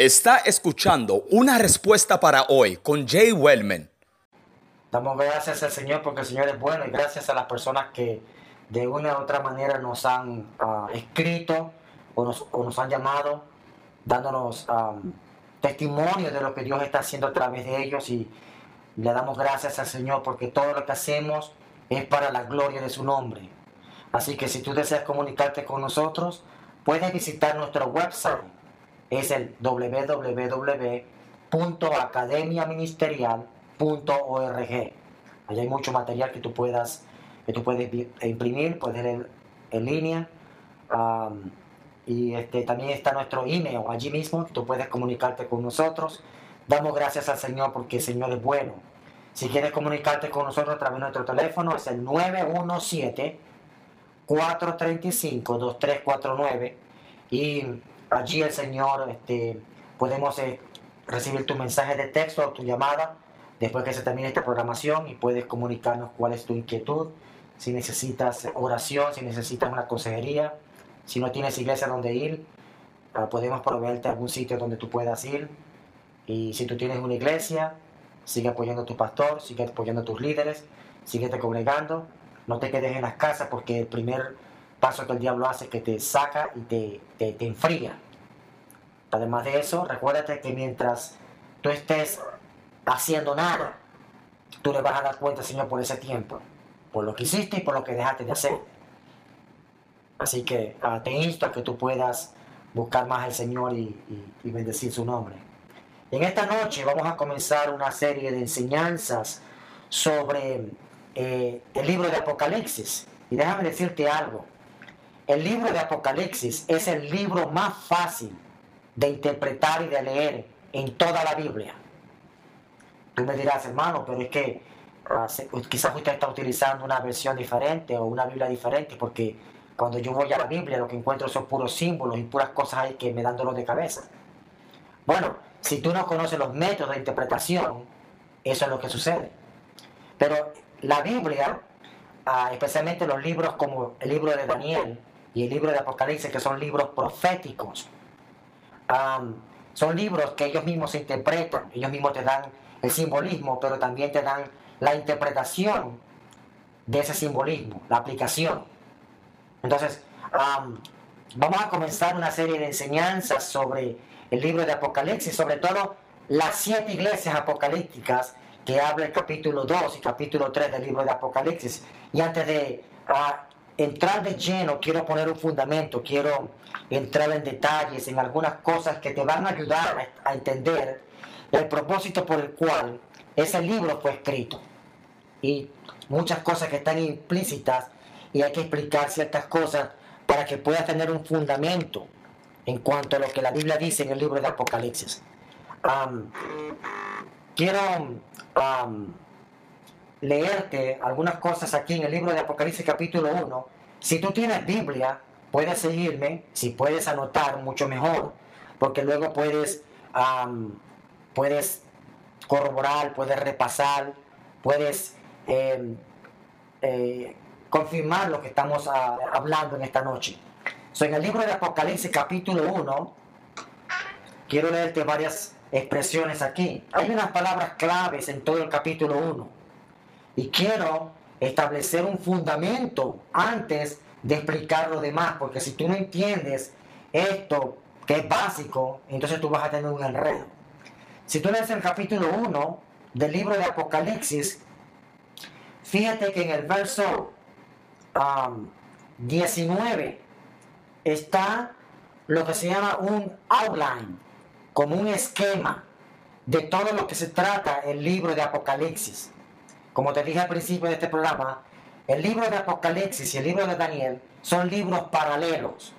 Está escuchando una respuesta para hoy con Jay Wellman. Damos gracias al Señor porque el Señor es bueno y gracias a las personas que de una u otra manera nos han ah, escrito o nos, han llamado dándonos testimonio de lo que Dios está haciendo a través de ellos y le damos gracias al Señor porque todo lo que hacemos es para la gloria de su nombre. Así que si tú deseas comunicarte con nosotros, puedes visitar nuestro website es el www.academiaministerial.org. Allí hay mucho material que tú puedas que tú puedes imprimir, puedes leer en línea. y este, también está nuestro email allí mismo, tú puedes comunicarte con nosotros. Damos gracias al Señor porque el Señor es bueno. Si quieres comunicarte con nosotros a través de nuestro teléfono, es el 917 435 2349 y allí el Señor, este, podemos eh, recibir tu mensaje de texto o tu llamada después que se termine esta programación y puedes comunicarnos cuál es tu inquietud, si necesitas oración, si necesitas una consejería, si no tienes iglesia donde ir, ah, podemos proveerte algún sitio donde tú puedas ir. Y si tú tienes una iglesia, sigue apoyando a tu pastor, sigue apoyando a tus líderes, sigue te congregando, no te quedes en las casas porque el primer paso que el diablo hace que te saca y te, te, enfría. Además de eso, recuérdate que mientras tú estés haciendo nada, tú le vas a dar cuenta, Señor, por ese tiempo, por lo que hiciste y por lo que dejaste de hacer. Así que ah, te insto a que tú puedas buscar más al Señor y, bendecir su nombre. En esta noche vamos a comenzar una serie de enseñanzas sobre eh, el libro de Apocalipsis. Y déjame decirte algo. El libro de Apocalipsis es el libro más fácil de interpretar y de leer en toda la Biblia. Tú me dirás, hermano, pero es que ah, quizás usted está utilizando una versión diferente o una Biblia diferente, porque cuando yo voy a la Biblia lo que encuentro son puros símbolos y puras cosas ahí que me dan dolor de cabeza. Bueno, si tú no conoces los métodos de interpretación, eso es lo que sucede. Pero la Biblia, ah, especialmente los libros como el libro de Daniel, y el libro de Apocalipsis, que son libros proféticos. son libros que ellos mismos interpretan, ellos mismos te dan el simbolismo, pero también te dan la interpretación de ese simbolismo, la aplicación. Entonces, vamos a comenzar una serie de enseñanzas sobre el libro de Apocalipsis, sobre todo las siete iglesias apocalípticas que habla el capítulo 2 y capítulo 3 del libro de Apocalipsis. Y antes de ah, entrar de lleno, quiero poner un fundamento, quiero entrar en detalles, en algunas cosas que te van a ayudar a, entender el propósito por el cual ese libro fue escrito. Y muchas cosas que están implícitas y hay que explicar ciertas cosas para que puedas tener un fundamento en cuanto a lo que la Biblia dice en el libro de Apocalipsis. quiero leerte algunas cosas aquí en el libro de Apocalipsis capítulo 1. Si tú tienes Biblia, puedes seguirme, si puedes anotar, mucho mejor, porque luego puedes, puedes corroborar, puedes repasar, puedes em, eh, confirmar lo que estamos ah, hablando en esta noche. So, en el libro de Apocalipsis capítulo 1, quiero leerte varias expresiones aquí. Hay unas palabras claves en todo el capítulo 1 y quiero establecer un fundamento antes de explicar lo demás, porque si tú no entiendes esto que es básico, entonces tú vas a tener un enredo. Si tú lees el capítulo 1 del libro de Apocalipsis, fíjate que en el verso 19 um, está lo que se llama un outline, como un esquema de todo lo que se trata el libro de Apocalipsis. Como te dije al principio de este programa, el libro de Apocalipsis y el libro de Daniel son libros paralelos.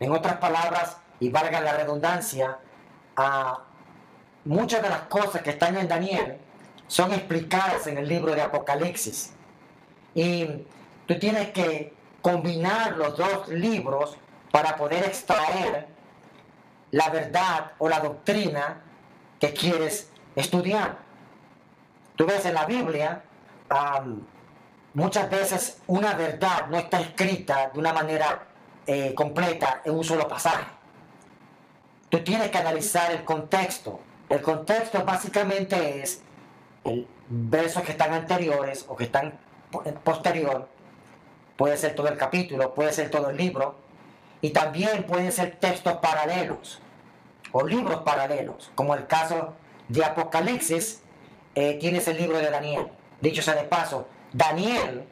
En otras palabras, y valga la redundancia, a muchas de las cosas que están en Daniel son explicadas en el libro de Apocalipsis. Y tú tienes que combinar los dos libros para poder extraer la verdad o la doctrina que quieres estudiar. Tú ves en la Biblia, muchas veces una verdad no está escrita de una manera eh, completa en un solo pasaje. tú tienes que analizar el contexto. El contexto básicamente es el versos que están anteriores o que están posterior. Puede ser todo el capítulo, puede ser todo el libro. Y también pueden ser textos paralelos o libros paralelos, como el caso de Apocalipsis, eh, tienes el libro de Daniel. Dicho sea de paso, Daniel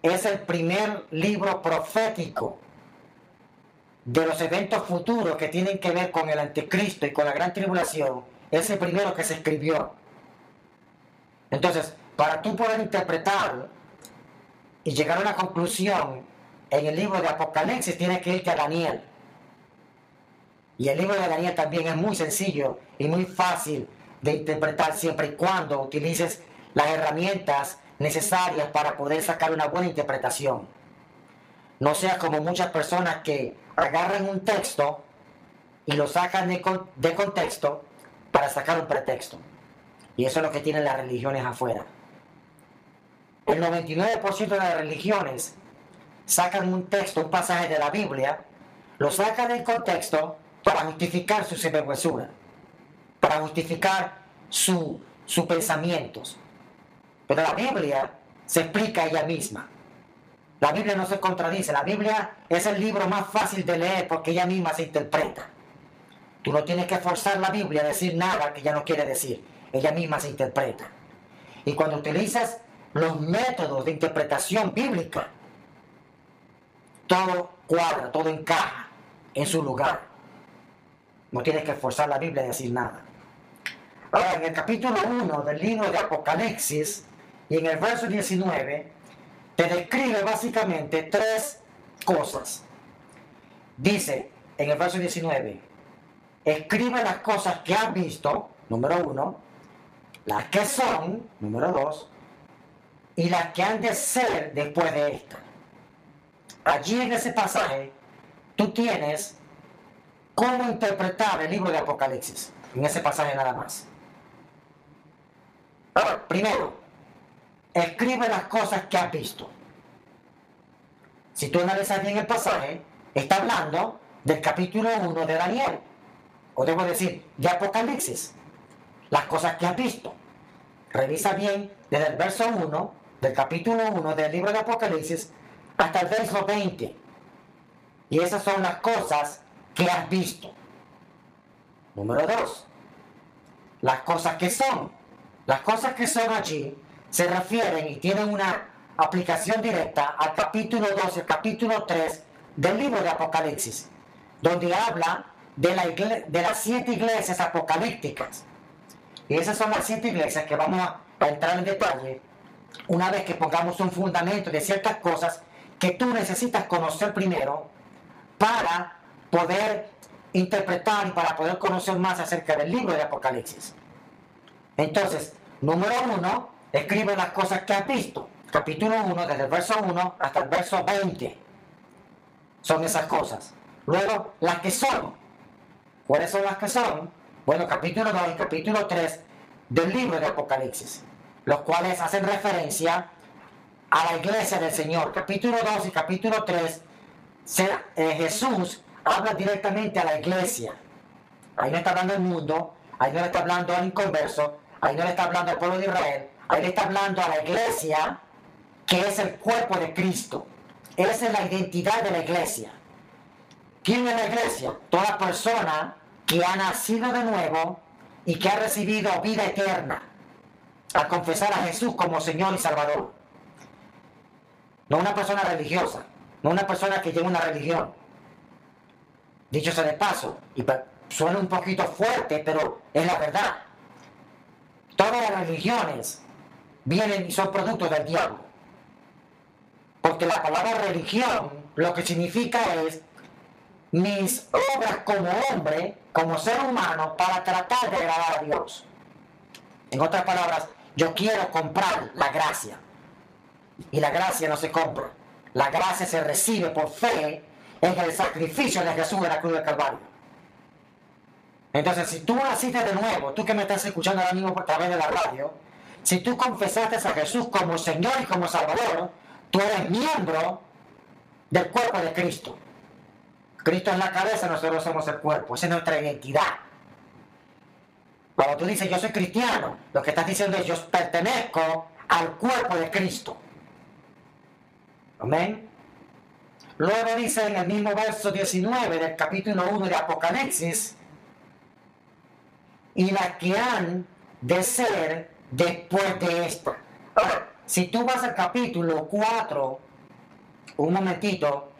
es el primer libro profético de los eventos futuros que tienen que ver con el anticristo y con la gran tribulación. Es el primero que se escribió. Entonces, para tú poder interpretar y llegar a una conclusión en el libro de Apocalipsis, tienes que irte a Daniel. Y el libro de Daniel también es muy sencillo y muy fácil de interpretar siempre y cuando utilices las herramientas necesarias para poder sacar una buena interpretación. No seas como muchas personas que agarran un texto y lo sacan de, contexto para sacar un pretexto. Y eso es lo que tienen las religiones afuera. El 99% de las religiones sacan un texto, un pasaje de la Biblia, lo sacan del contexto para justificar su sinvergüenzura, para justificar sus pensamientos. Pero la Biblia se explica ella misma. La Biblia no se contradice. La Biblia es el libro más fácil de leer porque ella misma se interpreta. Tú no tienes que forzar la Biblia a decir nada que ella no quiere decir. Ella misma se interpreta. Y cuando utilizas los métodos de interpretación bíblica, todo cuadra, todo encaja en su lugar. No tienes que forzar la Biblia a decir nada. Ahora, en el capítulo 1 del libro de Apocalipsis y en el verso 19, te describe básicamente tres cosas. Dice en el verso 19, escribe las cosas que has visto, número uno, las que son, número dos, y las que han de ser después de esta. Allí en ese pasaje, tú tienes cómo interpretar el libro de Apocalipsis, en ese pasaje nada más. Primero, escribe las cosas que has visto. Si tú analizas bien el pasaje, está hablando del capítulo 1 de Daniel, o debo decir, de Apocalipsis, las cosas que has visto. Revisa bien desde el verso 1 del capítulo 1 del libro de Apocalipsis hasta el verso 20. Y esas son las cosas que has visto. Número dos, las cosas que son. Las cosas que son allí se refieren y tienen una aplicación directa al capítulo 2 y capítulo 3 del libro de Apocalipsis, donde habla de, la de las siete iglesias apocalípticas. Y esas son las siete iglesias que vamos a entrar en detalle una vez que pongamos un fundamento de ciertas cosas que tú necesitas conocer primero para poder interpretar y para poder conocer más acerca del libro de Apocalipsis. Entonces, número uno, escribe las cosas que has visto. Capítulo 1, desde el verso 1 hasta el verso 20. Son esas cosas. Luego, las que son. ¿Cuáles son las que son? Bueno, capítulo 2 y capítulo 3 del libro de Apocalipsis, los cuales hacen referencia a la iglesia del Señor. Capítulo 2 y capítulo 3, eh, Jesús habla directamente a la iglesia. Ahí no está hablando el mundo, ahí no está hablando al inconverso, ahí no le está hablando al pueblo de Israel, ahí le está hablando a la iglesia, que es el cuerpo de Cristo. Esa es la identidad de la iglesia. ¿Quién es la iglesia? Toda persona que ha nacido de nuevo y que ha recibido vida eterna al confesar a Jesús como Señor y Salvador. No una persona religiosa, no una persona que lleva una religión, Dicho sea de paso, y suena un poquito fuerte, pero es la verdad. Todas las religiones vienen y son productos del diablo. Porque la palabra religión lo que significa es mis obras como hombre, como ser humano, para tratar de agradar a Dios. En otras palabras, yo quiero comprar la gracia. Y la gracia no se compra. La gracia se recibe por fe en el sacrificio de Jesús en la cruz del Calvario. Entonces, si tú naciste de nuevo, tú que me estás escuchando ahora mismo a través de la radio, si tú confesaste a Jesús como Señor y como Salvador, tú eres miembro del cuerpo de Cristo. Cristo es la cabeza, nosotros somos el cuerpo. Esa es nuestra identidad. Cuando tú dices yo soy cristiano, lo que estás diciendo es yo pertenezco al cuerpo de Cristo. Amén. Luego dice en el mismo verso 19 del capítulo 1 de Apocalipsis, y las que han de ser después de esto. si tú vas al capítulo 4, un momentito,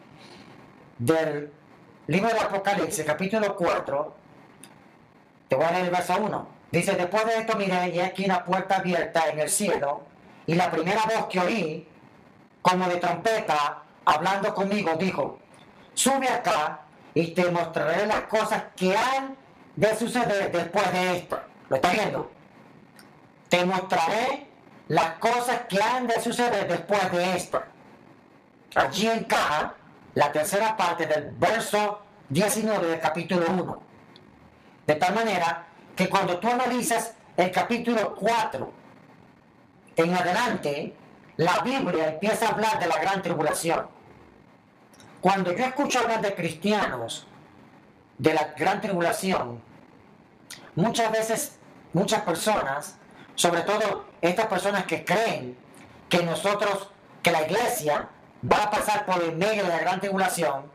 del libro de Apocalipsis, capítulo 4, te voy a leer el verso 1. Dice, después de esto miré y aquí una puerta abierta en el cielo, y la primera voz que oí, como de trompeta, hablando conmigo, dijo, sube acá y te mostraré las cosas que han de suceder después de esto. ¿Lo estás viendo? Te mostraré las cosas que han de suceder después de esto. Allí encaja la tercera parte del verso 19 del capítulo 1. De tal manera que cuando tú analizas el capítulo 4 en adelante, la Biblia empieza a hablar de la gran tribulación. Cuando yo escucho hablar de cristianos de la gran tribulación, muchas veces, muchas personas, sobre todo estas personas que creen que nosotros, que la iglesia va a pasar por el medio de la gran tribulación,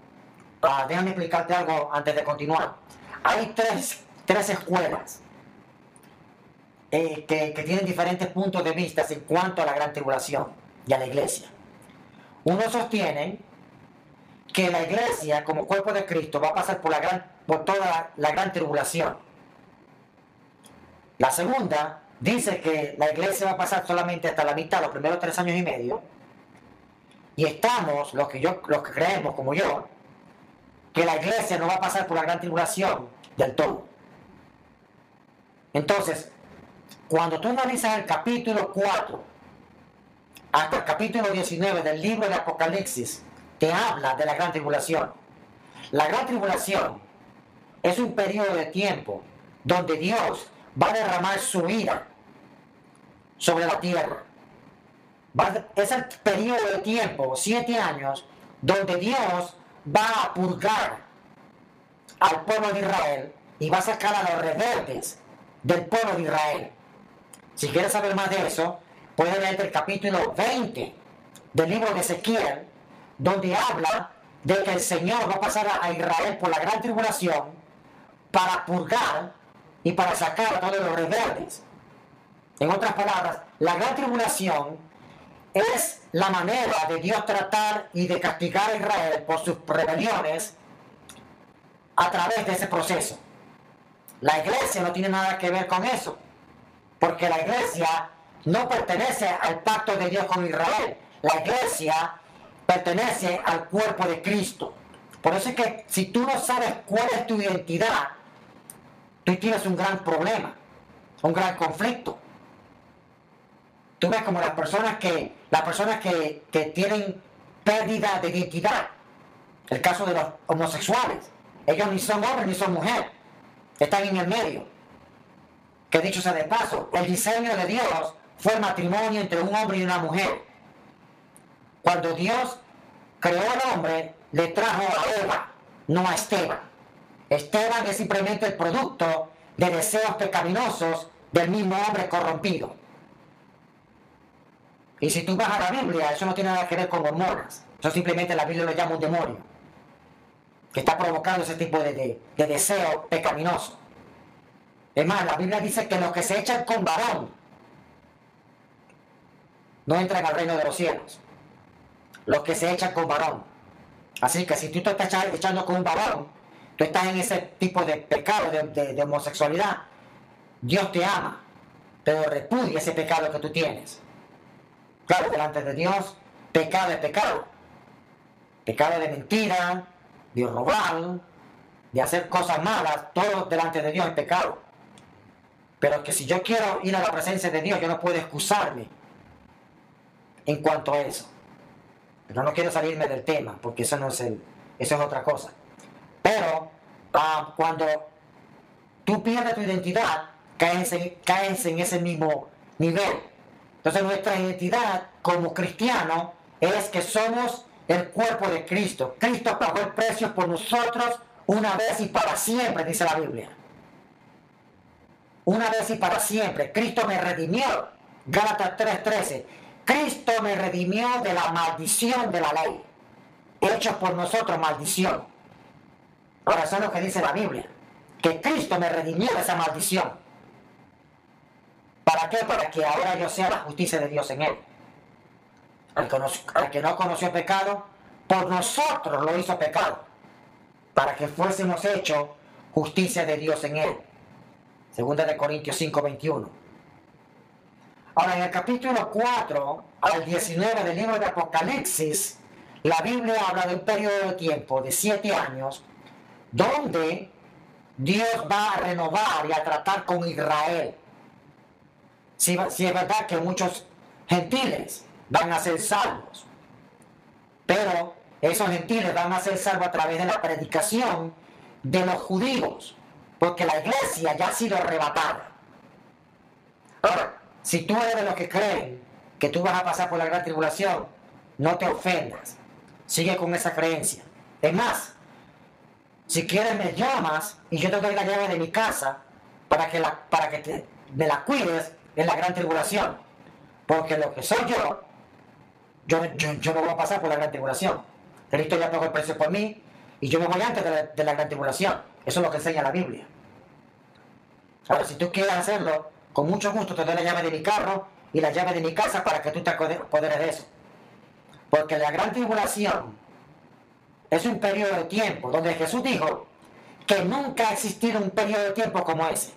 ah, déjame explicarte algo antes de continuar. Hay tres, tres escuelas eh, que, que tienen diferentes puntos de vista en cuanto a la gran tribulación y a la iglesia. Uno sostiene que la iglesia como cuerpo de Cristo va a pasar por, la gran, por toda la, gran tribulación. La segunda dice que la iglesia va a pasar solamente hasta la mitad, los primeros tres años y medio. Y estamos, los que, yo, los que creemos como yo, que la iglesia no va a pasar por la gran tribulación del todo. Entonces, cuando tú analizas el capítulo 4 hasta el capítulo 19 del libro de Apocalipsis, te habla de la gran tribulación. La gran tribulación es un periodo de tiempo donde Dios va a derramar su ira sobre la tierra. es el periodo de tiempo, siete años, donde Dios va a purgar al pueblo de Israel y va a sacar a los rebeldes del pueblo de Israel. Si quieres saber más de eso, puedes leer el capítulo 20 del libro de Ezequiel donde habla de que el Señor va a pasar a Israel por la gran tribulación para purgar y para sacar a todos los rebeldes. En otras palabras, la gran tribulación es la manera de Dios tratar y de castigar a Israel por sus rebeliones a través de ese proceso. La iglesia no tiene nada que ver con eso, porque la iglesia no pertenece al pacto de Dios con Israel. La iglesia pertenece al cuerpo de Cristo. Por eso es que si tú no sabes cuál es tu identidad, tú tienes un gran problema, un gran conflicto. Tú ves como las personas que, las personas que, que tienen pérdida de identidad, el caso de los homosexuales, ellos ni son hombres ni son mujeres, están en el medio. Que dicho sea de paso, el diseño de Dios fue matrimonio entre un hombre y una mujer. Cuando Dios creó al hombre, le trajo a Eva, no a Esteban. Esteban es simplemente el producto de deseos pecaminosos del mismo hombre corrompido. Y si tú vas a la Biblia, eso no tiene nada que ver con hormonas. Eso simplemente la Biblia lo llama un demonio. Que está provocando ese tipo de, de, de deseo pecaminoso. Es más, la Biblia dice que los que se echan con varón no entran al reino de los cielos los que se echan con varón. Así que si tú te estás echando con un varón, estás en ese tipo de pecado, de, homosexualidad, Dios te ama, pero repudia ese pecado que tú tienes. Claro, delante de Dios, pecado es pecado. Pecado de mentira, de robar, de hacer cosas malas, todo delante de Dios es pecado. Pero que si yo quiero ir a la presencia de Dios, yo no puedo excusarme en cuanto a eso. Pero no quiero salirme del tema, porque eso no es el, eso es otra cosa. Pero ah, cuando tú pierdes tu identidad, caes en, ese mismo nivel. Entonces nuestra identidad como cristiano es que somos el cuerpo de Cristo. Cristo pagó el precio por nosotros una vez y para siempre, dice la Biblia. Una vez y para siempre. Cristo me redimió. Gálatas 3:13. Cristo me redimió de la maldición de la ley. Hecho por nosotros maldición. Ahora, eso es lo que dice la Biblia. Que Cristo me redimió de esa maldición. ¿Para qué? Para que ahora yo sea la justicia de Dios en él. Al que, no conoció pecado, por nosotros lo hizo pecado, para que fuésemos hechos justicia de Dios en él. Segunda de Corintios 5, 21. Ahora, en el capítulo 4 al 19 del libro de Apocalipsis, la Biblia habla de un periodo de tiempo de siete años, donde Dios va a renovar y a tratar con Israel. Si, si es verdad que muchos gentiles van a ser salvos. Pero esos gentiles van a ser salvos a través de la predicación de los judíos, porque la iglesia ya ha sido arrebatada. Ahora, si tú eres de los que creen que tú vas a pasar por la gran tribulación, no te ofendas. Sigue con esa creencia. Es más, si quieres me llamas y yo te doy la llave de mi casa para que, la, para que te, me la cuides en la gran tribulación. Porque lo que soy yo yo, yo, no voy a pasar por la gran tribulación. Cristo ya pagó el precio por mí y yo me voy antes de la, gran tribulación. Eso es lo que enseña la Biblia. Ahora, si tú quieres hacerlo, con mucho gusto te doy la llave de mi carro y la llave de mi casa para que tú te apoderes de eso. Porque la gran tribulación es un periodo de tiempo donde Jesús dijo que nunca ha existido un periodo de tiempo como ese.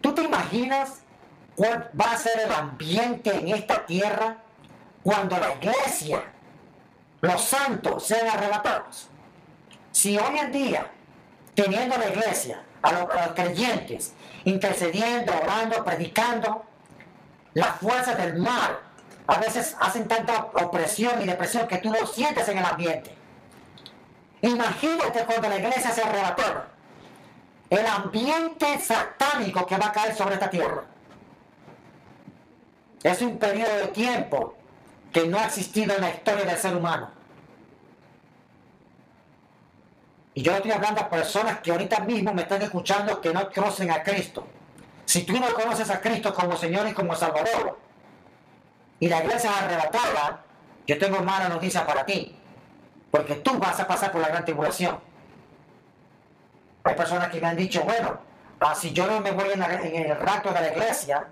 ¿Tú te imaginas cuál va a ser el ambiente en esta tierra cuando la iglesia, los santos sean arrebatados. Si hoy en día, teniendo la iglesia, a los, creyentes, intercediendo, orando, predicando, las fuerzas del mal a veces hacen tanta opresión y depresión que tú no sientes en el ambiente. Imagínate cuando la iglesia se arrebató, el ambiente satánico que va a caer sobre esta tierra. Es un periodo de tiempo que no ha existido en la historia del ser humano. Y yo estoy hablando a personas que ahorita mismo me están escuchando que no conocen a Cristo. Si tú no conoces a Cristo como Señor y como Salvador, y la iglesia es arrebatada, yo tengo mala noticia para ti, porque tú vas a pasar por la gran tribulación. Hay personas que me han dicho, bueno, ah, si yo no me voy en, en el rato de la iglesia,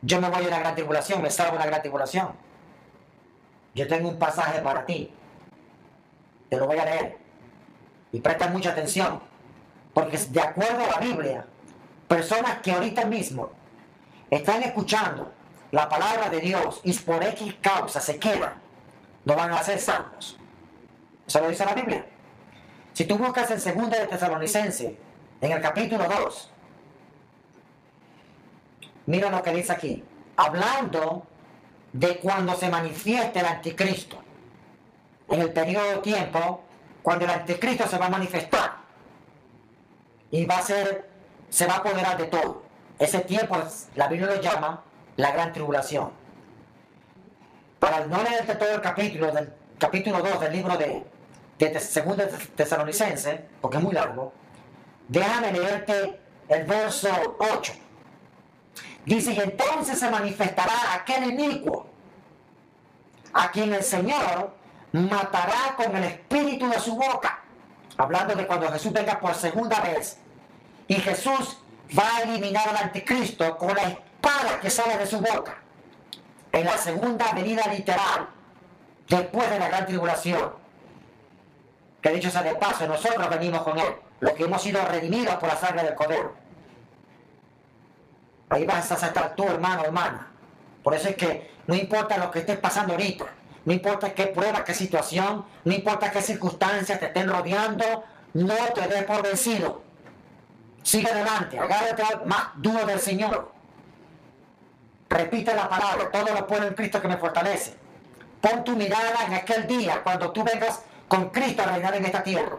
yo me voy a la gran tribulación, me salgo de la gran tribulación. Yo tengo un pasaje para ti. Te lo voy a leer. Y presta mucha atención. Porque de acuerdo a la Biblia, personas que ahorita mismo están escuchando la palabra de Dios y por X causa se quedan, no van a ser salvos. Eso lo dice la Biblia. Si tú buscas en 2 de Tesalonicense, en el capítulo 2, Mira lo que dice aquí. Hablando de cuando se manifieste el anticristo. En el periodo de tiempo, cuando el anticristo se va a manifestar. Y va a ser, se va a apoderar de todo. Ese tiempo, la Biblia lo llama la gran tribulación. Para no leerte todo el capítulo, del capítulo 2 del libro de, de, segundo tesalonicense, porque es muy largo, déjame leerte el verso 8 Dice, y entonces se manifestará aquel inicuo, a quien el Señor matará con el espíritu de su boca. Hablando de cuando Jesús venga por segunda vez. Y Jesús va a eliminar al anticristo con la espada que sale de su boca. En la segunda venida literal, después de la gran tribulación. Que dicho sea de paso, nosotros venimos con él, los que hemos sido redimidos por la sangre del Cordero. Ahí vas a estar tú, hermano, hermana. Por eso es que no importa lo que estés pasando ahorita, no importa qué prueba, qué situación, no importa qué circunstancias te estén rodeando, no te des por vencido. Sigue adelante, agárrate más duro del Señor. Repite la palabra, todo lo puedo en Cristo que me fortalece. Pon tu mirada en aquel día cuando tú vengas con Cristo a reinar en esta tierra.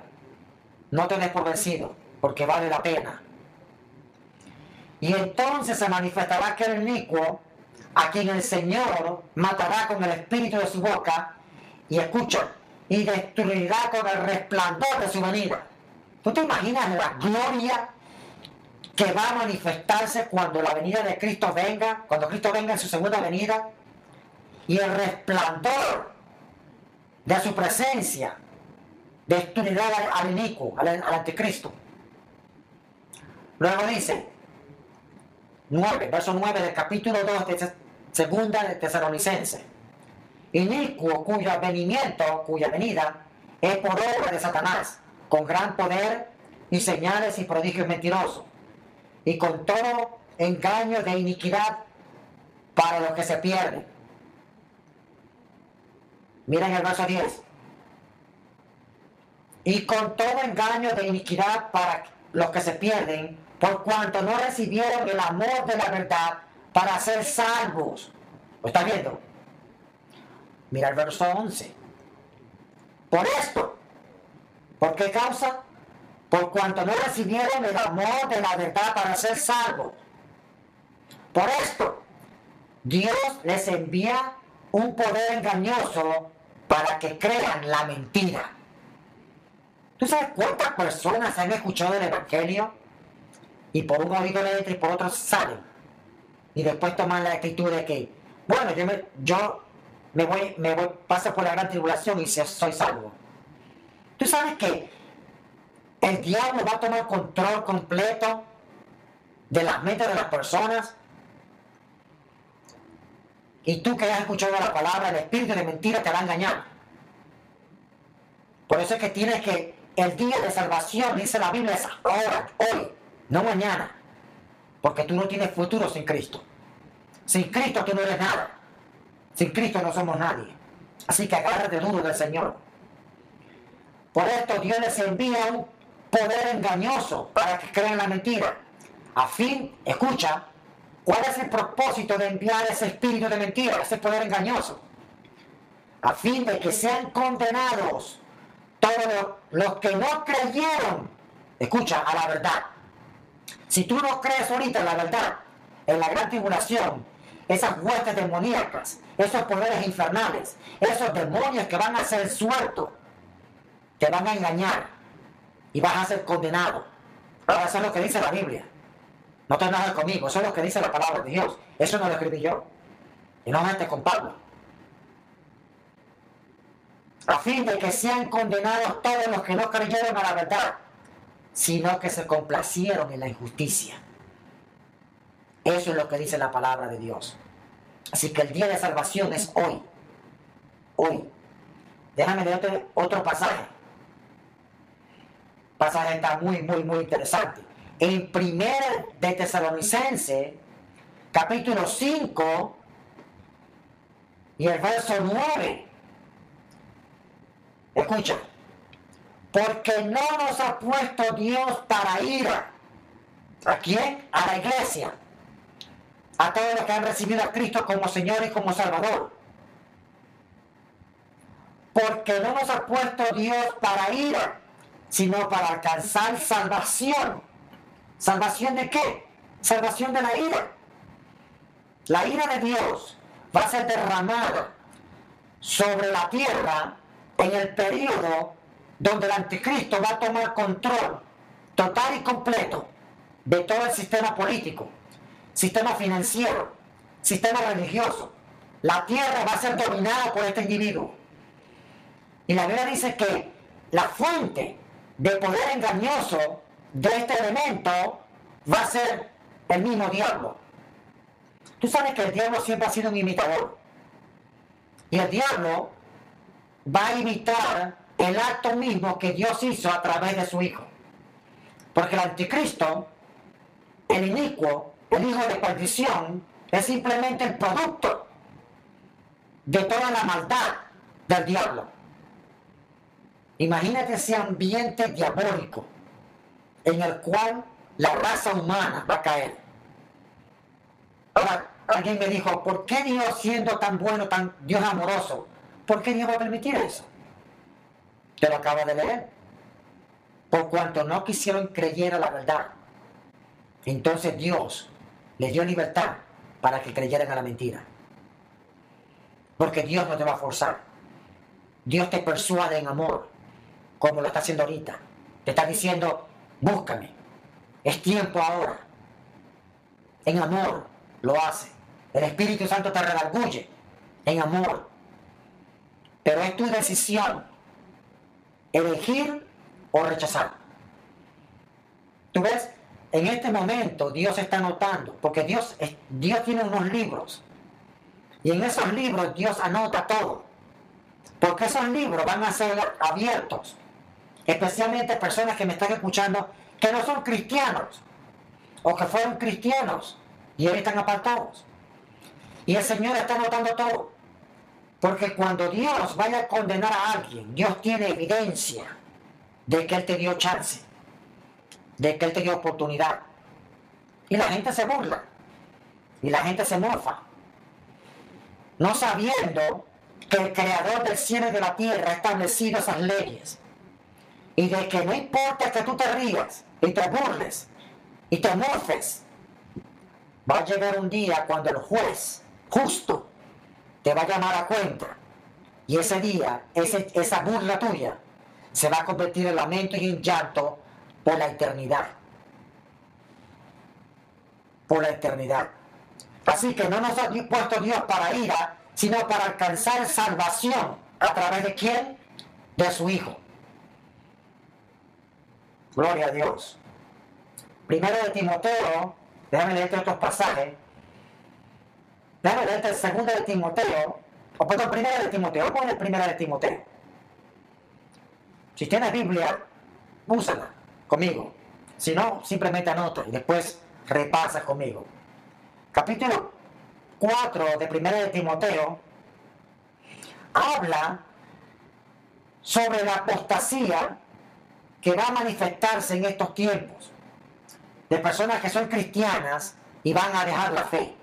No te des por vencido, porque vale la pena. Y entonces se manifestará aquel inicuo a quien el Señor matará con el espíritu de su boca y escucha, y destruirá con el resplandor de su venida. ¿Tú te imaginas la gloria que va a manifestarse cuando la venida de Cristo venga, cuando Cristo venga en su segunda venida? Y el resplandor de su presencia destruirá al, inicuo, al, anticristo. Luego dice, 9, verso 9 del capítulo 2 de segunda de Tesalonicense. Inicuo cuyo venimiento, cuya venida, es por obra de Satanás, con gran poder y señales y prodigios mentirosos, y con todo engaño de iniquidad para los que se pierden. Miren el verso 10. Y con todo engaño de iniquidad para los que se pierden, por cuanto no recibieron el amor de la verdad para ser salvos. ¿Lo está viendo? Mira el verso 11. Por esto, ¿por qué causa? Por cuanto no recibieron el amor de la verdad para ser salvos. Por esto, Dios les envía un poder engañoso para que crean la mentira. ¿Tú sabes cuántas personas han escuchado el Evangelio y por un oído le entra y por otro salen? Y después toman la actitud de que, bueno, yo me, voy, me voy, paso por la gran tribulación y soy salvo. Tú sabes que el diablo va a tomar control completo de las mentes de las personas. Y tú que has escuchado la palabra, el espíritu de mentira te va a engañar. Por eso es que tienes que, el día de salvación, dice la Biblia, es ahora, hoy, no mañana. Porque tú no tienes futuro sin Cristo. Sin Cristo tú no eres nada. Sin Cristo no somos nadie. Así que agárrate duro del Señor. Por esto Dios les envía un poder engañoso para que crean la mentira. A fin, escucha, ¿cuál es el propósito de enviar ese espíritu de mentira, ese poder engañoso? A fin de que sean condenados todos los, que no creyeron, escucha, a la verdad. Si tú no crees ahorita en la verdad, en la gran tribulación, esas huestes demoníacas, esos poderes infernales, esos demonios que van a ser sueltos, te van a engañar y vas a ser condenado. Ahora, eso es lo que dice la Biblia. No te nada conmigo, eso es lo que dice la palabra de Dios. Eso no lo escribí yo. Y no me con Pablo a fin de que sean condenados todos los que no creyeron a la verdad, sino que se complacieron en la injusticia. Eso es lo que dice la palabra de Dios. Así que el día de salvación es hoy. Hoy. Déjame leerte otro pasaje. Pasaje está muy, muy, muy interesante. En primer de Tesalonicense, capítulo 5 y el verso 9 Escucha, porque no nos ha puesto Dios para ir. ¿A quién? A la iglesia. A todos los que han recibido a Cristo como Señor y como Salvador. Porque no nos ha puesto Dios para ir, sino para alcanzar salvación. ¿Salvación de qué? Salvación de la ira. La ira de Dios va a ser derramada sobre la tierra en el periodo donde el anticristo va a tomar control total y completo de todo el sistema político, sistema financiero, sistema religioso. La tierra va a ser dominada por este individuo. Y la Biblia dice que la fuente de poder engañoso de este elemento va a ser el mismo diablo. Tú sabes que el diablo siempre ha sido un imitador. Y el diablo va a imitar el acto mismo que Dios hizo a través de su Hijo. Porque el anticristo, el inicuo, el hijo de perdición, es simplemente el producto de toda la maldad del diablo. Imagínate ese ambiente diabólico en el cual la raza humana va a caer. Ahora, alguien me dijo, ¿por qué Dios siendo tan bueno, tan Dios amoroso, ¿Por qué Dios va a permitir eso? Te lo acabo de leer. Por cuanto no quisieron creer a la verdad. Entonces Dios les dio libertad para que creyeran a la mentira. Porque Dios no te va a forzar. Dios te persuade en amor, como lo está haciendo ahorita. Te está diciendo, búscame. Es tiempo ahora. En amor lo hace. El Espíritu Santo te redarguye en amor. Pero es tu decisión elegir o rechazar. Tú ves, en este momento Dios está notando, porque Dios, Dios tiene unos libros. Y en esos libros Dios anota todo. Porque esos libros van a ser abiertos. Especialmente personas que me están escuchando que no son cristianos. O que fueron cristianos y hoy están apartados. Y el Señor está anotando todo. Porque cuando Dios vaya a condenar a alguien, Dios tiene evidencia de que Él te dio chance de que Él te dio oportunidad. Y la gente se burla. Y la gente se mofa. No sabiendo que el creador del cielo y de la tierra ha establecido esas leyes. Y de que no importa que tú te rías y te burles y te mofes. Va a llegar un día cuando el juez justo te va a llamar a cuenta. Y ese día, esa burla tuya, se va a convertir en lamento y en llanto por la eternidad. Por la eternidad. Así que no nos ha puesto Dios para ira, sino para alcanzar salvación. ¿A través de quién? De su Hijo. Gloria a Dios. Primero de Timoteo, déjame leerte otros pasajes. Déjame leerte el segundo de Timoteo, o perdón, primero de Timoteo. A el primero de Timoteo. Si tienes Biblia, úsala conmigo. Si no, simplemente anota y después repasa conmigo. Capítulo 4 de 1 de Timoteo habla sobre la apostasía que va a manifestarse en estos tiempos de personas que son cristianas y van a dejar la fe.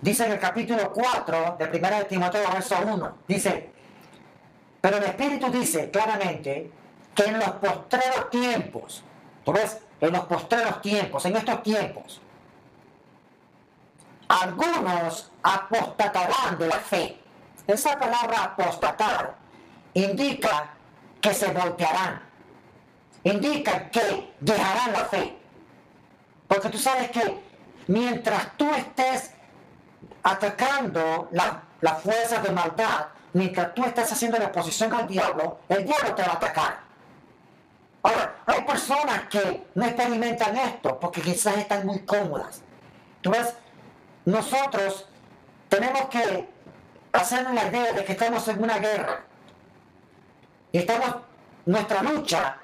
Dice en el capítulo 4 de 1 de Timoteo, verso 1, dice, pero el Espíritu dice claramente que en los postreros tiempos, tú ves, en los postreros tiempos, en estos tiempos, algunos apostatarán de la fe. Esa palabra apostatar indica que se voltearán, indica que dejarán la fe. Porque tú sabes que mientras tú estés atacando las fuerzas de maldad, mientras tú estás haciendo la oposición al diablo, el diablo te va a atacar. Ahora, hay personas que no experimentan esto porque quizás están muy cómodas. Tú ves, nosotros tenemos que hacernos la idea de que estamos en una guerra. Y estamos, nuestra lucha,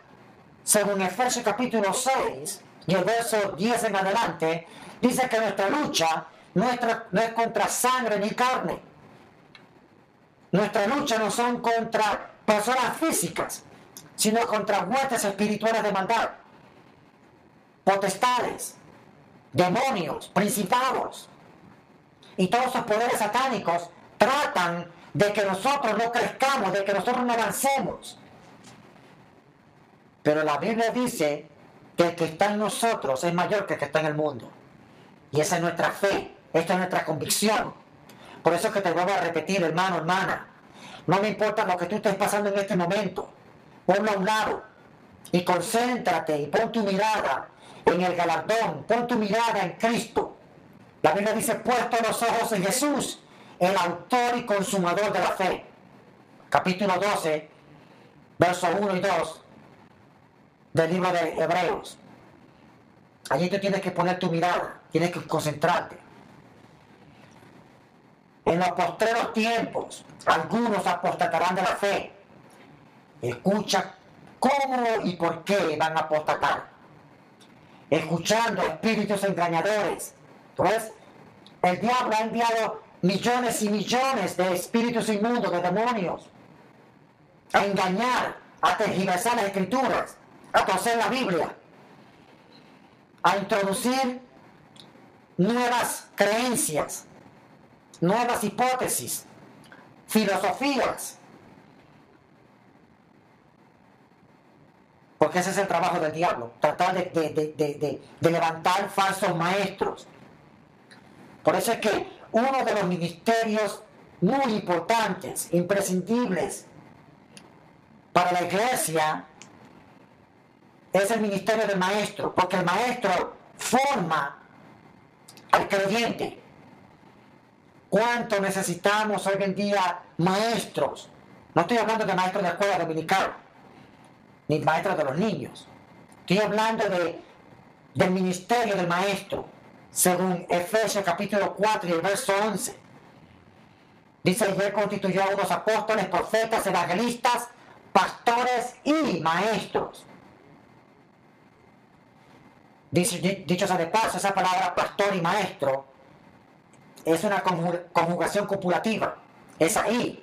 según Efesios capítulo 6 y el verso 10 en adelante, dice que nuestra lucha no es contra sangre ni carne. Nuestra lucha no son contra personas físicas, sino contra huestes espirituales de maldad, potestades, demonios, principados. Y todos esos poderes satánicos tratan de que nosotros no crezcamos, de que nosotros no avancemos. Pero la Biblia dice que el que está en nosotros es mayor que el que está en el mundo. Y esa es nuestra fe, esta es nuestra convicción. Por eso es que te vuelvo a repetir, hermano, hermana. No me importa lo que tú estés pasando en este momento ponlo a un lado y concéntrate y pon tu mirada en el galardón, pon tu mirada en Cristo. La Biblia dice, puesto los ojos en Jesús, el autor y consumador de la fe. Capítulo 12, versos 1 y 2 del libro de Hebreos. Allí tú tienes que poner tu mirada, tienes que concentrarte. En los postreros tiempos, algunos apostatarán de la fe Escucha cómo y por qué van a apostatar. Escuchando espíritus engañadores. Entonces, el diablo ha enviado millones y millones de espíritus inmundos, de demonios, a engañar, a tergiversar las escrituras, a torcer la Biblia, a introducir nuevas creencias, nuevas hipótesis, filosofías, Porque ese es el trabajo del diablo, tratar de, levantar falsos maestros. Por eso es que uno de los ministerios muy importantes, imprescindibles para la iglesia, es el ministerio del maestro, porque el maestro forma al creyente. ¿Cuánto necesitamos hoy en día maestros? No estoy hablando de maestros de escuela dominical, ni maestros de los niños. Estoy hablando de, del ministerio del maestro, según Efesios capítulo 4 y el verso 11. Dice, él constituyó a unos apóstoles, profetas, evangelistas, pastores y maestros. Dicho sea de paso, esa palabra pastor y maestro es una conjugación copulativa. Es ahí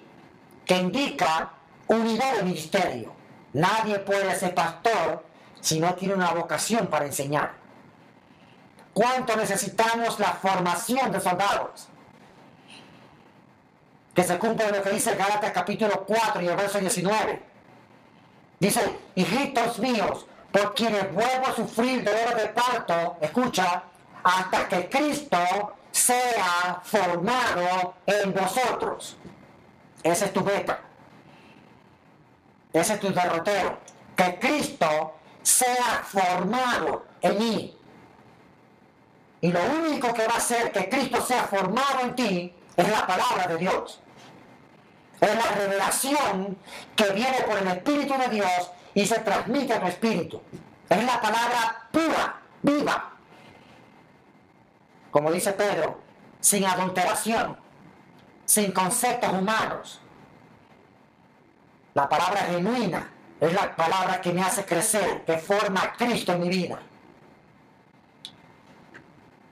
que indica unidad de ministerio. Nadie puede ser pastor si no tiene una vocación para enseñar. ¿Cuánto necesitamos la formación de soldados? Que se cumple lo que dice Gálatas capítulo 4 y el verso 19. Dice, hijitos míos, por quienes vuelvo a sufrir dolor de parto, escucha, hasta que Cristo sea formado en vosotros. Ese es tu meta. Ese es tu derrotero. Que Cristo sea formado en mí. Y lo único que va a hacer que Cristo sea formado en ti es la palabra de Dios. Es la revelación que viene por el Espíritu de Dios y se transmite tu espíritu. Es la palabra pura, viva. Como dice Pedro, sin adulteración, sin conceptos humanos. La palabra genuina es la palabra que me hace crecer, que forma a Cristo en mi vida.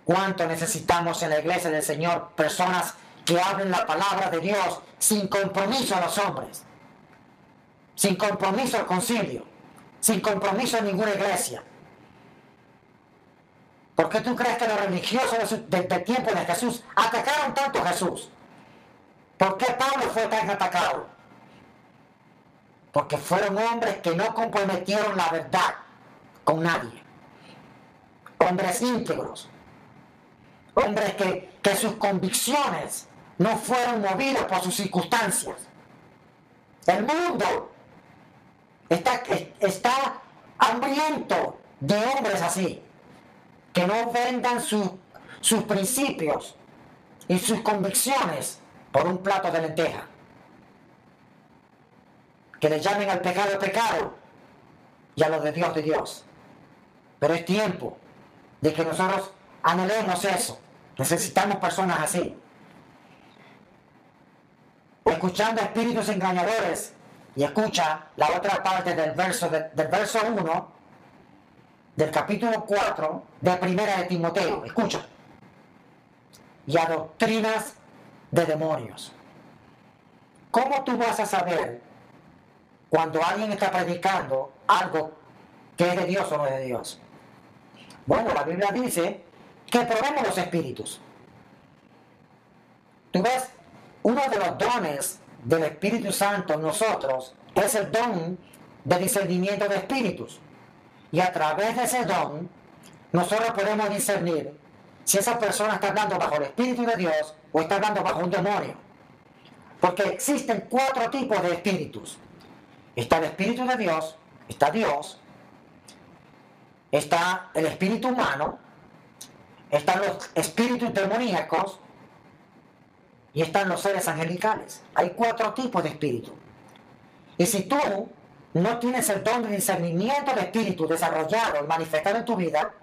¿Cuánto necesitamos en la iglesia del Señor personas que hablen la palabra de Dios sin compromiso a los hombres? Sin compromiso al concilio, sin compromiso a ninguna iglesia. ¿Por qué tú crees que los religiosos del, tiempo de Jesús atacaron tanto a Jesús? ¿Por qué Pablo fue tan atacado? Porque fueron hombres que no comprometieron la verdad con nadie. Hombres íntegros. Hombres que, que sus convicciones no fueron movidas por sus circunstancias. El mundo está, está hambriento de hombres así, que no vendan sus principios y sus convicciones por un plato de lenteja. Que le llamen al pecado pecado y a lo de Dios de Dios. Pero es tiempo de que nosotros anhelemos eso. Necesitamos personas así. Escuchando espíritus engañadores y escucha la otra parte del verso, del verso 1 del capítulo 4 de Primera de Timoteo. Escucha. Y a doctrinas de demonios. ¿Cómo tú vas a saber cuando alguien está predicando algo que es de Dios o no es de Dios? Bueno, la Biblia dice que probemos los espíritus. Tú ves, uno de los dones del Espíritu Santo nosotros es el don de discernimiento de espíritus. Y a través de ese don, nosotros podemos discernir si esa persona está hablando bajo el Espíritu de Dios o está hablando bajo un demonio. Porque existen cuatro tipos de espíritus. Está el Espíritu de Dios, está Dios, está el espíritu humano, están los espíritus demoníacos y están los seres angelicales. Hay cuatro tipos de espíritu. Y si tú no tienes el don de discernimiento de espíritu desarrollado y manifestado en tu vida,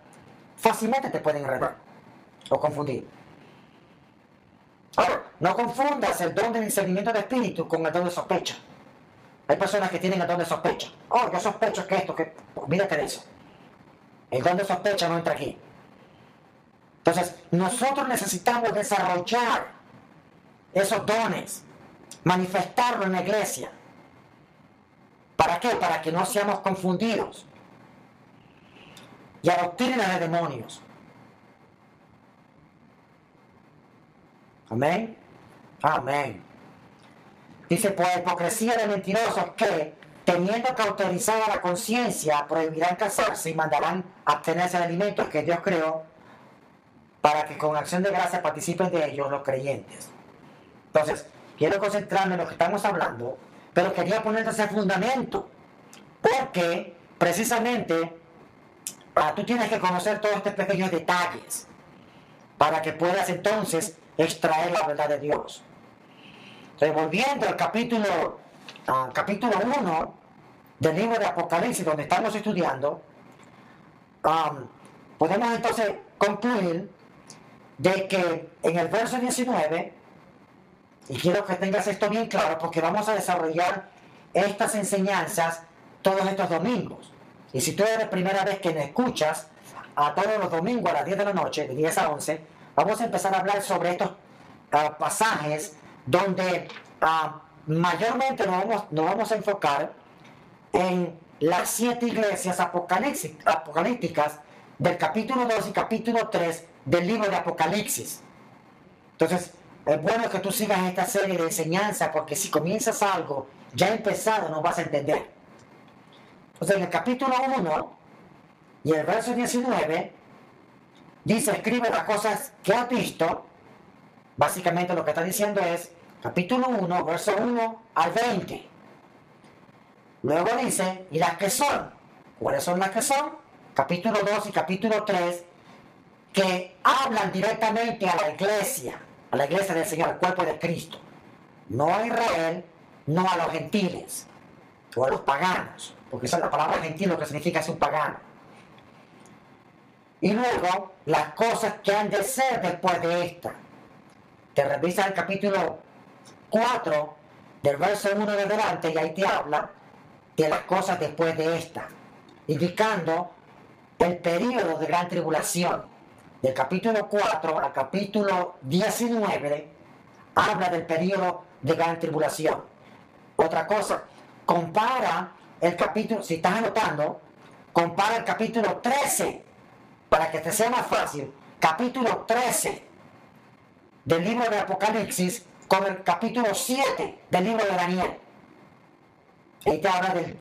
fácilmente te pueden enredar o confundir. Ahora, no confundas el don de discernimiento de espíritu con el don de sospecha. Hay personas que tienen el don de sospecha. Oh, yo sospecho que esto, que... Pues mírate de eso. El don de sospecha no entra aquí. Entonces, nosotros necesitamos desarrollar esos dones, manifestarlo en la iglesia. ¿Para qué? Para que no seamos confundidos y adoctrinen de demonios. Amén. Amén. Dice, pues hipocresía de mentirosos que, teniendo cauterizada la conciencia, prohibirán casarse y mandarán abstenerse de alimentos que Dios creó para que con acción de gracia participen de ellos los creyentes. Entonces, quiero concentrarme en lo que estamos hablando, pero quería poner ese fundamento, porque precisamente ah, tú tienes que conocer todos estos pequeños detalles para que puedas entonces extraer la verdad de Dios. Entonces, volviendo al capítulo, ah, capítulo 1 del libro de Apocalipsis, donde estamos estudiando, podemos entonces concluir de que en el verso 19, y quiero que tengas esto bien claro, porque vamos a desarrollar estas enseñanzas todos estos domingos. Y si tú eres la primera vez que me escuchas, a todos los domingos a las 10 de la noche, de 10 a 11, vamos a empezar a hablar sobre estos ah, pasajes donde ah, mayormente nos vamos, nos vamos a enfocar en las siete iglesias apocalípticas del capítulo 2 y capítulo 3 del libro de Apocalipsis. Entonces, es bueno que tú sigas esta serie de enseñanza porque si comienzas algo ya empezado no vas a entender. Entonces, en el capítulo 1 y el verso 19 dice, escribe las cosas que has visto. Básicamente lo que está diciendo es, capítulo 1, verso 1 al 20. Luego dice, y las que son. ¿Cuáles son las que son? Capítulo 2 y capítulo 3, que hablan directamente a la iglesia, a la iglesia del Señor, al cuerpo de Cristo. No a Israel, no a los gentiles, o a los paganos, porque esa es la palabra gentil lo que significa es un pagano. Y luego, las cosas que han de ser después de esta. Te revisas el capítulo 4, del verso 1 de delante, y ahí te habla de las cosas después de esta, indicando el periodo de gran tribulación. Del capítulo 4 al capítulo 19 habla del periodo de gran tribulación. Otra cosa, compara el capítulo, si estás anotando, compara el capítulo 13, para que te sea más fácil, capítulo 13 del libro de Apocalipsis con el capítulo 7 del libro de Daniel. Ahí te habla del,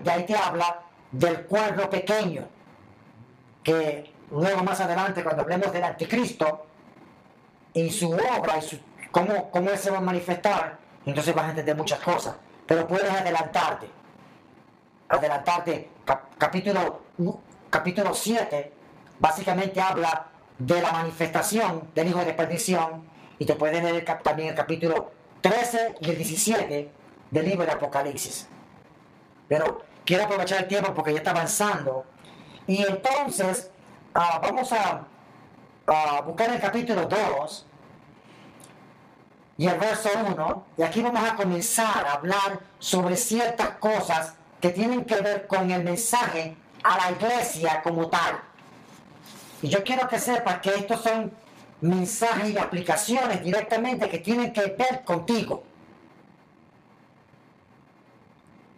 de ahí te habla del cuerno pequeño, que luego más adelante, cuando hablemos del anticristo y su obra y su, cómo, cómo él se va a manifestar, entonces vas a entender muchas cosas. Pero puedes adelantarte. Adelantarte, capítulo, capítulo 7, básicamente habla de la manifestación del Hijo de Perdición y te puedes leer también el capítulo 13 y el 17 del libro de Apocalipsis. Pero quiero aprovechar el tiempo porque ya está avanzando. Y entonces ah, vamos a, buscar el capítulo 2 y el verso 1. Y aquí vamos a comenzar a hablar sobre ciertas cosas que tienen que ver con el mensaje a la iglesia como tal. Y yo quiero que sepas que estos son mensajes y aplicaciones directamente que tienen que ver contigo.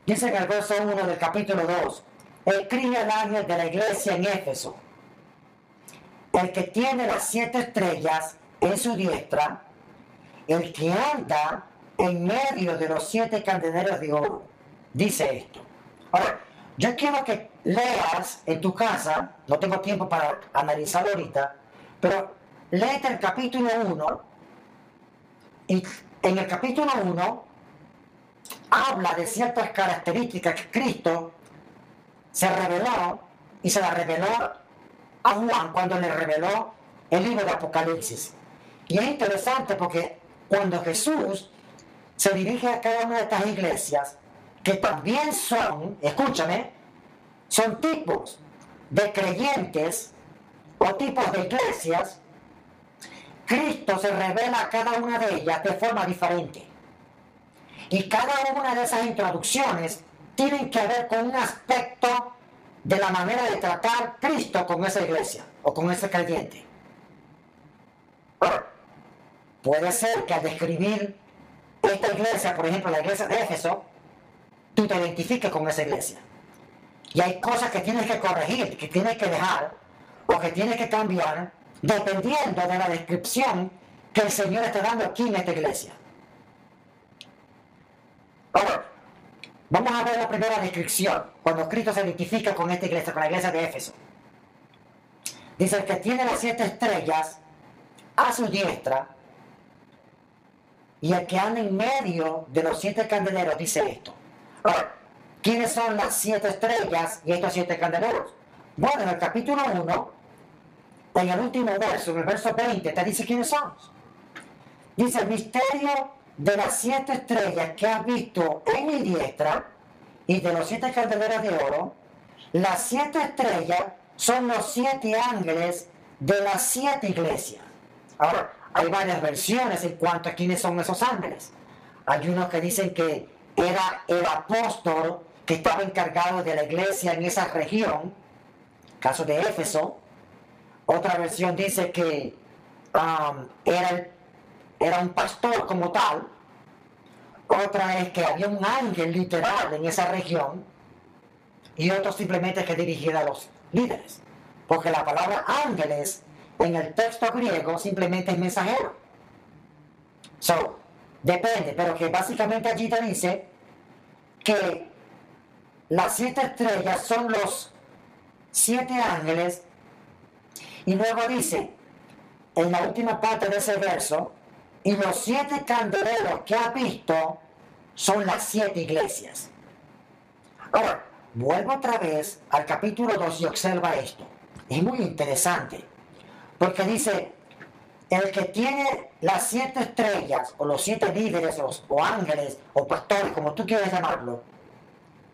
Dice en el verso 1 del capítulo 2, escribe al ángel de la iglesia en Éfeso, el que tiene las siete estrellas en su diestra, el que anda en medio de los siete candeleros de oro, dice esto. Ahora, yo quiero que leas en tu casa, no tengo tiempo para analizarlo ahorita, pero léete el capítulo 1 y en el capítulo 1 habla de ciertas características que Cristo se reveló y se la reveló a Juan cuando le reveló el libro de Apocalipsis. Y es interesante porque cuando Jesús se dirige a cada una de estas iglesias, que también son, escúchame, son tipos de creyentes o tipos de iglesias, Cristo se revela a cada una de ellas de forma diferente. Y cada una de esas introducciones tienen que ver con un aspecto de la manera de tratar Cristo con esa iglesia o con ese creyente. puede ser que al describir esta iglesia, por ejemplo la iglesia de Éfeso, tú te identifiques con esa iglesia. Y hay cosas que tienes que corregir, que tienes que dejar o que tienes que cambiar dependiendo de la descripción que el Señor está dando aquí en esta iglesia. Vamos a ver la primera descripción, cuando Cristo se identifica con esta iglesia, con la iglesia de Éfeso. Dice, el que tiene las siete estrellas a su diestra y el que anda en medio de los siete candeleros dice esto. Ahora, ¿quiénes son las siete estrellas y estos siete candeleros? Bueno, en el capítulo 1, en el último verso, en el verso 20, te dice quiénes son. Dice, el misterio de las siete estrellas que has visto en mi diestra y de los siete candeleros de oro, las siete estrellas son los siete ángeles de las siete iglesias. Ahora, hay varias versiones en cuanto a quiénes son esos ángeles. Hay unos que dicen que era el apóstol que estaba encargado de la iglesia en esa región, caso de Éfeso. Otra versión dice que um, era, era un pastor como tal. Otra es que había un ángel literal en esa región. Y otro simplemente que dirigía a los líderes. Porque la palabra ángeles en el texto griego simplemente es mensajero. So, depende, pero que básicamente allí te dice que las siete estrellas son los siete ángeles y luego dice en la última parte de ese verso y los siete candeleros que ha visto son las siete iglesias. Ahora, vuelvo otra vez al capítulo 2 y observa esto. Es muy interesante. Porque dice, el que tiene las siete estrellas, o los siete líderes, o, ángeles, o pastores, como tú quieras llamarlo,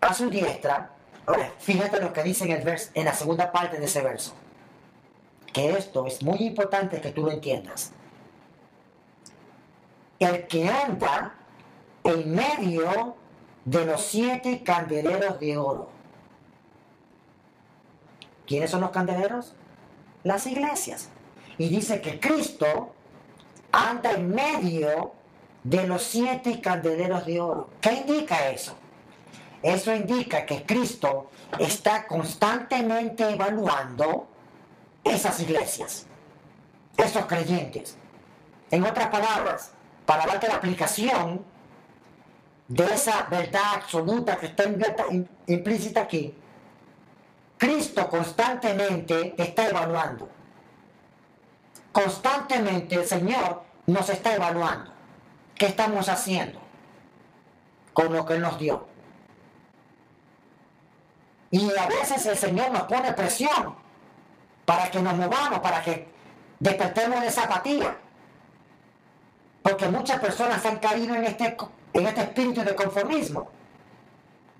a su diestra, ahora, fíjate lo que dice en, el en la segunda parte de ese verso. Que esto es muy importante que tú lo entiendas. El que anda en medio de los siete candeleros de oro. ¿Quiénes son los candeleros? Las iglesias y dice que Cristo anda en medio de los siete candeleros de oro. ¿Qué indica eso? Eso indica que Cristo está constantemente evaluando esas iglesias, esos creyentes. En otras palabras, para darte la aplicación de esa verdad absoluta que está implícita aquí, Cristo constantemente está evaluando constantemente el Señor nos está evaluando. ¿Qué estamos haciendo con lo que nos dio? Y a veces el Señor nos pone presión para que nos movamos, para que despertemos de esa apatía. Porque muchas personas han caído en este, en este espíritu de conformismo.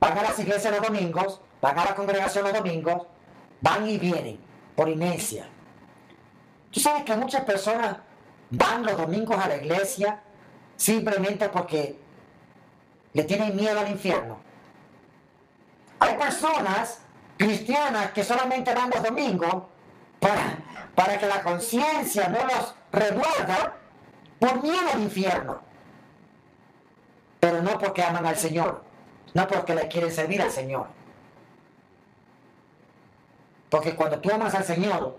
Van a las iglesias los domingos, van a la congregación los domingos, van y vienen por inercia. Tú sabes que muchas personas van los domingos a la iglesia simplemente porque le tienen miedo al infierno. Hay personas cristianas que solamente van los domingos para, para que la conciencia no los reguarda por miedo al infierno. Pero no porque aman al Señor, no porque le quieren servir al Señor. Porque cuando tú amas al Señor,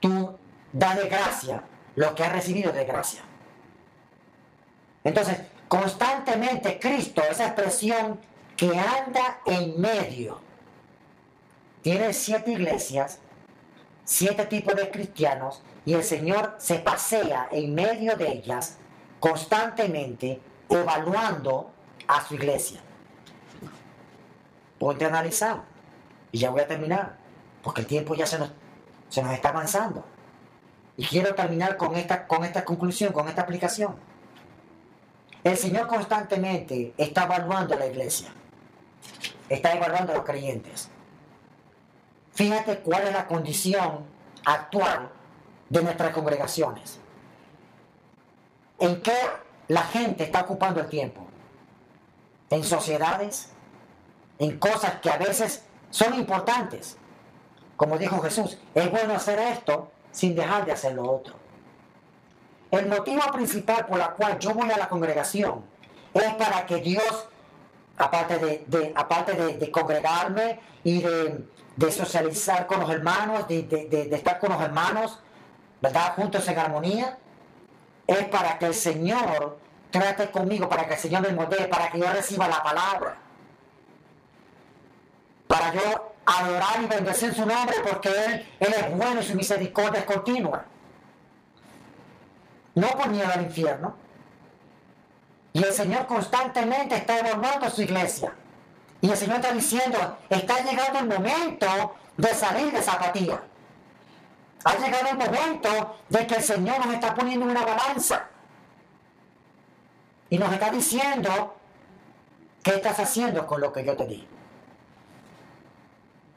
tú da de gracia lo que ha recibido de gracia. Entonces, constantemente Cristo, esa expresión que anda en medio, tiene siete iglesias, siete tipos de cristianos, y el Señor se pasea en medio de ellas constantemente evaluando a su iglesia. Ponte a analizar. Y ya voy a terminar, porque el tiempo ya se nos, se nos está avanzando. Y quiero terminar con esta, con esta conclusión, con esta aplicación. El Señor constantemente está evaluando a la iglesia. Está evaluando a los creyentes. Fíjate cuál es la condición actual de nuestras congregaciones. ¿En qué la gente está ocupando el tiempo? En sociedades, en cosas que a veces son importantes. Como dijo Jesús, es bueno hacer esto, sin dejar de hacer lo otro. El motivo principal por el cual yo voy a la congregación es para que Dios, aparte de, aparte de, congregarme y de, socializar con los hermanos, de, estar con los hermanos, ¿verdad? Juntos en armonía, es para que el Señor trate conmigo, para que el Señor me moldee, para que yo reciba la palabra. Para yo adorar y bendecir su nombre porque Él, es bueno y su misericordia es continua. no por miedo al infierno. Y el Señor constantemente está evaluando su iglesia. Y el Señor está diciendo, está llegando el momento de salir de esa. Ha llegado el momento de que el Señor nos está poniendo una balanza. Y nos está diciendo, ¿qué estás haciendo con lo que yo te di?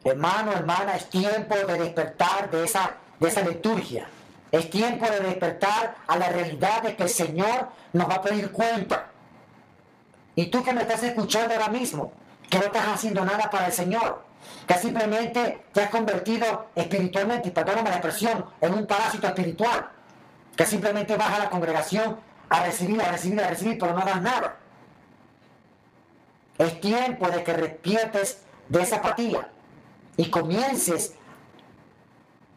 Hermano, hermana, es tiempo de despertar de esa, de esa liturgia. Es tiempo de despertar a la realidad de que el Señor nos va a pedir cuenta. Y tú que me estás escuchando ahora mismo, que no estás haciendo nada para el Señor, que simplemente te has convertido espiritualmente, y perdóname la expresión, en un parásito espiritual, que simplemente vas a la congregación a recibir, a recibir, a recibir, pero no das nada. Es tiempo de que despiertes de esa apatía y comiences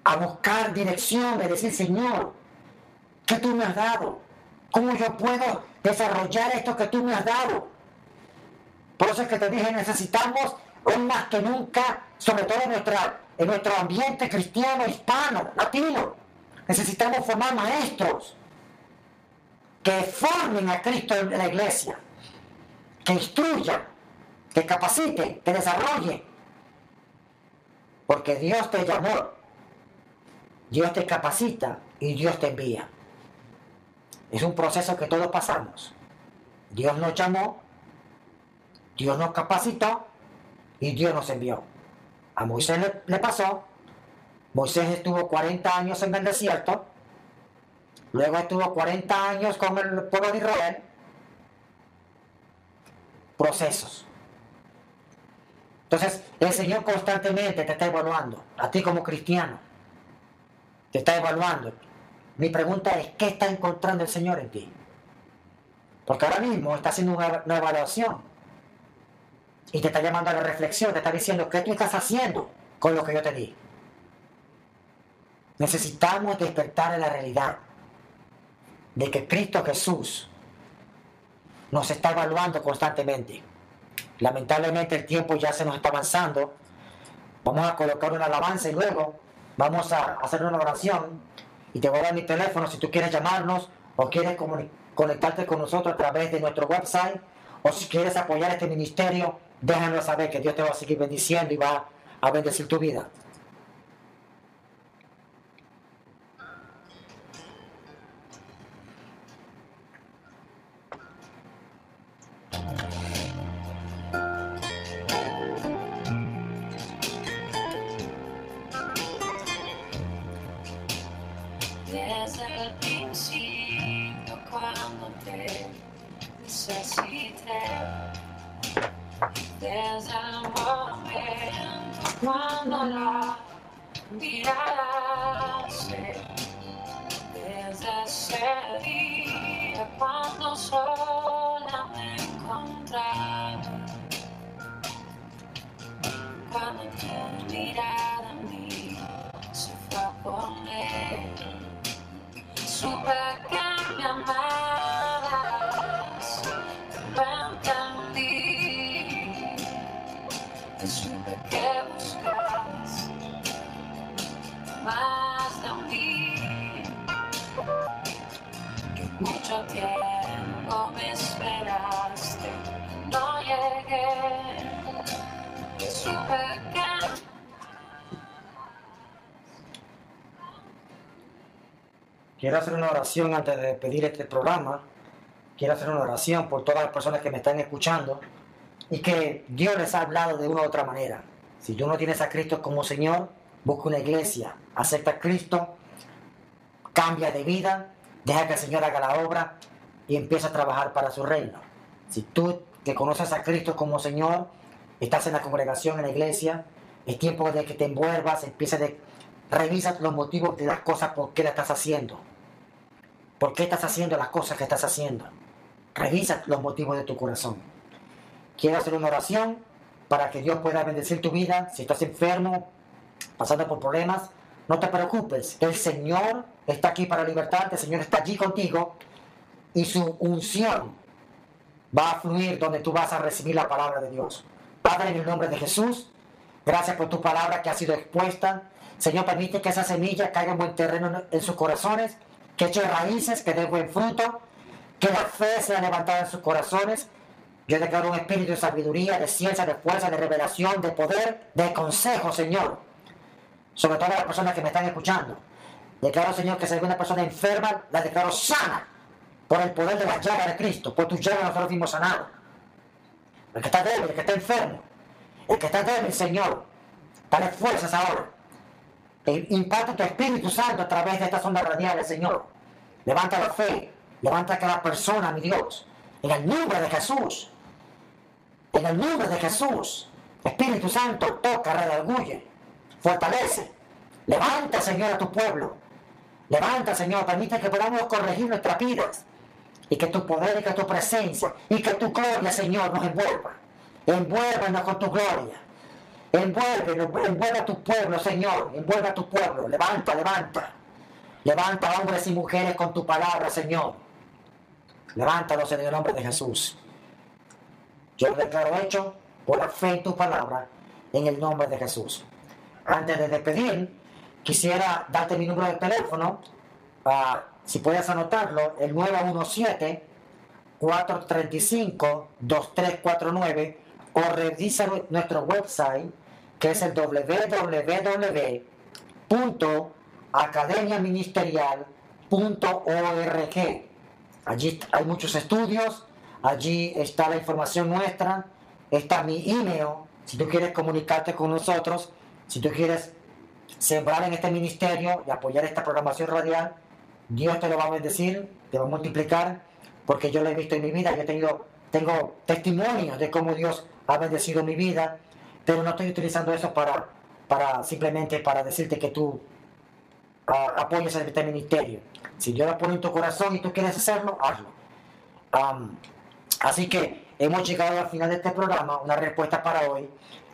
a buscar dirección, de decir, Señor, ¿qué tú me has dado? ¿Cómo yo puedo desarrollar esto que tú me has dado? Por eso es que te dije, necesitamos hoy más que nunca, sobre todo en, nuestra, en nuestro ambiente cristiano, hispano, latino, necesitamos formar maestros que formen a Cristo en la iglesia, que instruyan, que capaciten, que desarrollen. Porque Dios te llamó, Dios te capacita y Dios te envía. Es un proceso que todos pasamos. Dios nos llamó, Dios nos capacitó y Dios nos envió. A Moisés le, pasó. Moisés estuvo 40 años en el desierto. Luego estuvo 40 años con el pueblo de Israel. Procesos. Entonces, el Señor constantemente te está evaluando, a ti como cristiano. Te está evaluando. Mi pregunta es, ¿qué está encontrando el Señor en ti? Porque ahora mismo está haciendo una, una evaluación y te está llamando a la reflexión, te está diciendo, ¿qué tú estás haciendo con lo que yo te di? Necesitamos despertar en la realidad de que Cristo Jesús nos está evaluando constantemente. Lamentablemente el tiempo ya se nos está avanzando. Vamos a colocar una alabanza y luego vamos a hacer una oración. Y te voy a dar mi teléfono si tú quieres llamarnos o quieres conectarte con nosotros a través de nuestro website o si quieres apoyar este ministerio déjanos saber que Dios te va a seguir bendiciendo y va a bendecir tu vida. Desde el momento cuando la miraste, desde ese día cuando sola me encontraba, cuando tu mirada a mí se fue a poner, supe que me amabas, tiempo me esperaste, no llegué. Quiero hacer una oración antes de pedir este programa. Quiero hacer una oración por todas las personas que me están escuchando y que Dios les ha hablado de una u otra manera. Si tú no tienes a Cristo como Señor, busca una iglesia, acepta a Cristo, cambia de vida, deja que el Señor haga la obra y empieza a trabajar para su reino. Si tú que conoces a Cristo como Señor, estás en la congregación, en la iglesia, es tiempo de que te envuelvas, empieces de revisa los motivos de las cosas por qué las estás haciendo. ¿Por qué estás haciendo las cosas que estás haciendo? Revisa los motivos de tu corazón. Quiero hacer una oración para que Dios pueda bendecir tu vida. Si estás enfermo, pasando por problemas, no te preocupes. El Señor está aquí para libertarte. El Señor está allí contigo. Y su unción va a fluir donde tú vas a recibir la palabra de Dios. Padre, en el nombre de Jesús, gracias por tu palabra que ha sido expuesta. Señor, permite que esa semilla caiga en buen terreno en sus corazones que eche raíces, que dé buen fruto, que la fe sea levantada en sus corazones. Yo declaro un espíritu de sabiduría, de ciencia, de fuerza, de revelación, de poder, de consejo, Señor. Sobre todas las personas que me están escuchando. Declaro, Señor, que si alguna persona enferma, la declaro sana por el poder de la llaga de Cristo. Por tu llaga nosotros fuimos sanados. El que está débil, el que está enfermo, el que está débil, Señor, dale fuerzas ahora. E impacta tu Espíritu Santo a través de estas ondas radiales, Señor. Levanta la fe, levanta a cada persona, mi Dios. En el nombre de Jesús. En el nombre de Jesús. Espíritu Santo, toca, redarguye, fortalece. Levanta, Señor, a tu pueblo. Levanta, Señor, permite que podamos corregir nuestras vidas. Y que tu poder y que tu presencia y que tu gloria, Señor, nos envuelva. Envuélvanos con tu gloria. Envuelve, envuelve a tu pueblo, Señor. Envuelve a tu pueblo. Levanta, levanta. Levanta hombres y mujeres con tu palabra, Señor. Levántalos en el nombre de Jesús. Yo lo declaro hecho por la fe en tu palabra, en el nombre de Jesús. Antes de despedir, quisiera darte mi número de teléfono. ah, si puedes anotarlo, el 917-435-2349 o revisa nuestro website que es el www.academiaministerial.org. Allí hay muchos estudios, allí está la información nuestra, está mi email, si tú quieres comunicarte con nosotros, si tú quieres sembrar en este ministerio y apoyar esta programación radial, Dios te lo va a bendecir, te va a multiplicar, porque yo lo he visto en mi vida, yo he tenido, tengo testimonios de cómo Dios ha bendecido mi vida, pero no estoy utilizando eso para, para simplemente para decirte que tú ah, apoyes a este ministerio. Si Dios lo pone en tu corazón y tú quieres hacerlo, hazlo. Así que hemos llegado al final de este programa, una respuesta para hoy.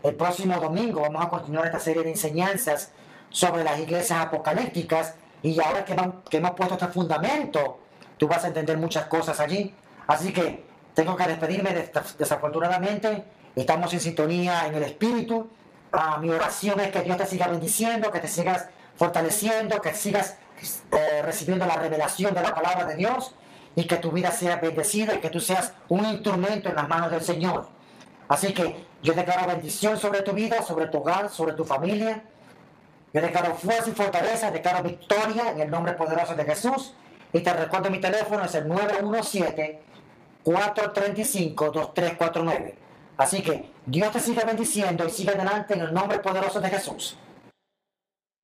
El próximo domingo vamos a continuar esta serie de enseñanzas sobre las iglesias apocalípticas y ahora que, van- que hemos puesto este fundamento, tú vas a entender muchas cosas allí. Así que tengo que despedirme des- desafortunadamente. Estamos en sintonía en el espíritu. Ah, mi oración es que Dios te siga bendiciendo, que te sigas fortaleciendo, que sigas eh, recibiendo la revelación de la palabra de Dios y que tu vida sea bendecida y que tú seas un instrumento en las manos del Señor. Así que yo declaro bendición sobre tu vida, sobre tu hogar, sobre tu familia. Yo declaro fuerza y fortaleza, declaro victoria en el nombre poderoso de Jesús. Y te recuerdo mi teléfono es el 917-435-2349. Así que Dios te siga bendiciendo y siga adelante en el nombre poderoso de Jesús.